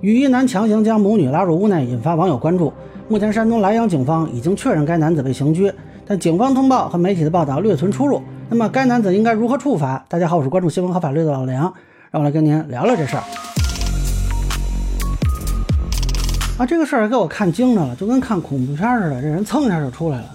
于一男强行将母女拉入屋内，引发网友关注。目前，山东莱阳警方已经确认该男子被刑拘，但警方通报和媒体的报道略存出入。那么，该男子应该如何处罚？大家好，我是关注新闻和法律的老梁，让我来跟您聊聊这事儿。啊，这个事儿给我看惊着了，就跟看恐怖片似的，这人蹭一下就出来了。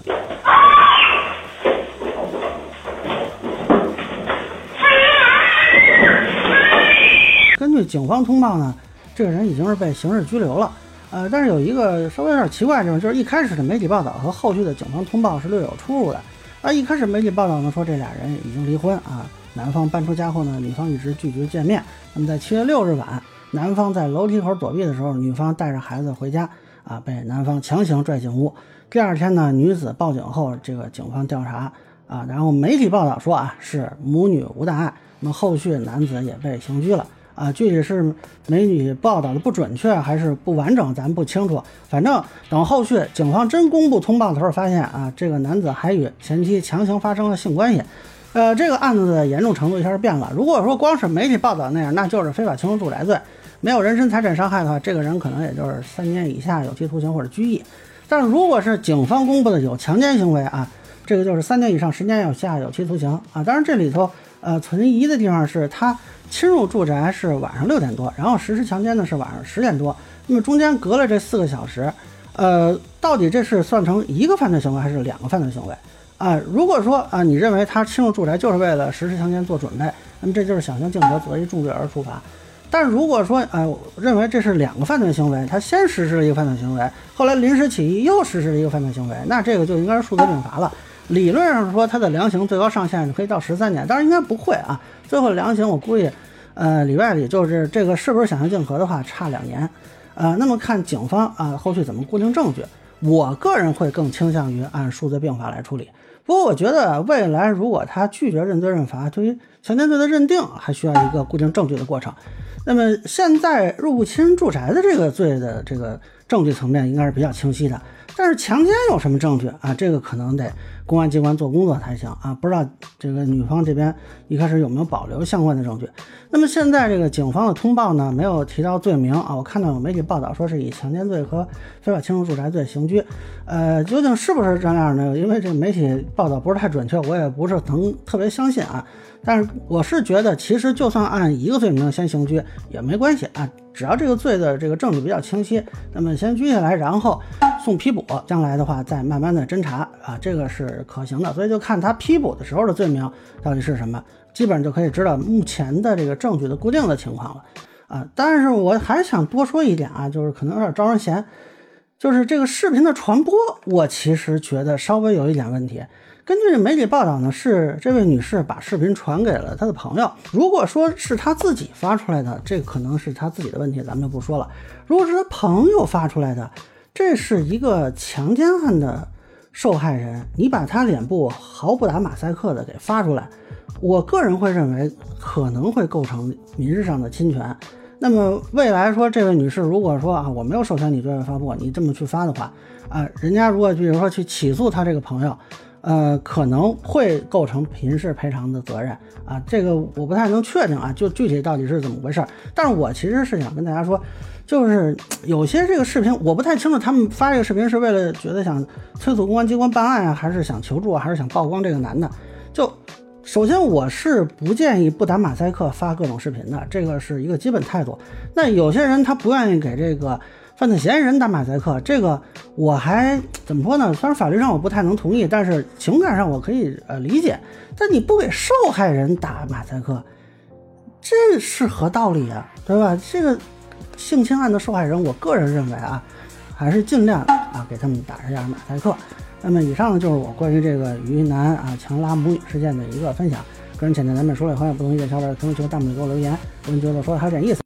根据警方通报呢。这个人已经是被刑事拘留了，呃，但是有一个稍微有点奇怪的地方，就是一开始的媒体报道和后续的警方通报是略有出入的。啊，一开始媒体报道呢说这俩人已经离婚啊，男方搬出家后呢，女方一直拒绝见面。那么在七月六日晚，男方在楼梯口躲避的时候，女方带着孩子回家啊，被男方强行拽进屋。第二天呢，女子报警后，这个警方调查啊，然后媒体报道说啊是母女无大碍。那么后续男子也被刑拘了。啊，具体是美女报道的不准确还是不完整，咱不清楚。反正等后续警方真公布通报的时候，发现啊，这个男子还与前妻强行发生了性关系。呃，这个案子的严重程度一下就变了。如果说光是媒体报道那样，那就是非法侵入住宅罪，没有人身财产伤害的话，这个人可能也就是三年以下有期徒刑或者拘役。但是如果是警方公布的有强奸行为啊，这个就是三年以上十年以下有期徒刑啊。当然这里头呃存疑的地方是他。侵入住宅是晚上六点多，然后实施强奸呢是晚上十点多，那么中间隔了这四个小时，呃，到底这是算成一个犯罪行为还是两个犯罪行为啊？如果说啊，你认为他侵入住宅就是为了实施强奸做准备，那么这就是想象竞合，择一重罪而处罚。但如果说呃，认为这是两个犯罪行为，他先实施了一个犯罪行为，后来临时起意又实施了一个犯罪行为，那这个就应该是数罪并罚了。理论上说，他的量刑最高上限可以到十三年，当然应该不会啊。最后量刑我估计，呃，里外里就是这个是不是想象竞合的话，差两年。呃，那么看警方啊后续怎么固定证据，我个人会更倾向于按数罪并罚来处理。不过我觉得未来如果他拒绝认罪认罚，对于强奸罪的认定还需要一个固定证据的过程。那么现在入侵住宅的这个罪的这个证据层面应该是比较清晰的。但是强奸有什么证据啊？这个可能得公安机关做工作才行啊！不知道这个女方这边一开始有没有保留相关的证据？那么现在这个警方的通报呢，没有提到罪名啊。我看到有媒体报道说是以强奸罪和非法侵入住宅罪刑拘，呃，究竟是不是这样呢？因为这个媒体报道不是太准确，我也不是能特别相信啊。但是我是觉得，其实就算按一个罪名先刑拘也没关系啊，只要这个罪的这个证据比较清晰，那么先拘下来，然后。送批捕，将来的话再慢慢的侦查啊，这个是可行的，所以就看他批捕的时候的罪名到底是什么，基本上就可以知道目前的这个证据的固定的情况了啊。但是我还想多说一点啊，就是可能有点招人嫌，就是这个视频的传播，我其实觉得稍微有一点问题。根据媒体报道呢，是这位女士把视频传给了她的朋友。如果说是她自己发出来的，这可能是她自己的问题，咱们就不说了。如果是她朋友发出来的，这是一个强奸案的受害人，你把他脸部毫不打马赛克的给发出来，我个人会认为可能会构成民事上的侵权。那么未来说，这位女士如果说啊，我没有授权你对外发布，你这么去发的话，啊，人家如果比如说去起诉她这个朋友。呃，可能会构成民事赔偿的责任啊，这个我不太能确定啊，就具体到底是怎么回事儿。但是我其实是想跟大家说，就是有些这个视频我不太清楚，他们发这个视频是为了觉得想催促公安机关办案啊，还是想求助啊，还是想曝光这个男的？就首先我是不建议不打马赛克发各种视频的，这个是一个基本态度。那有些人他不愿意给这个。犯罪嫌疑人打马赛克，这个我还怎么说呢？虽然法律上我不太能同意，但是情感上我可以呃理解。但你不给受害人打马赛克，这是何道理啊？对吧？这个性侵案的受害人，我个人认为啊，还是尽量啊给他们打一下马赛克。那么以上呢就是我关于这个云南啊强拉母女事件的一个分享。个人浅见难免说了，欢迎不同意见小伙伴在评论区弹幕里给我留言。我们觉得说的还有点意思。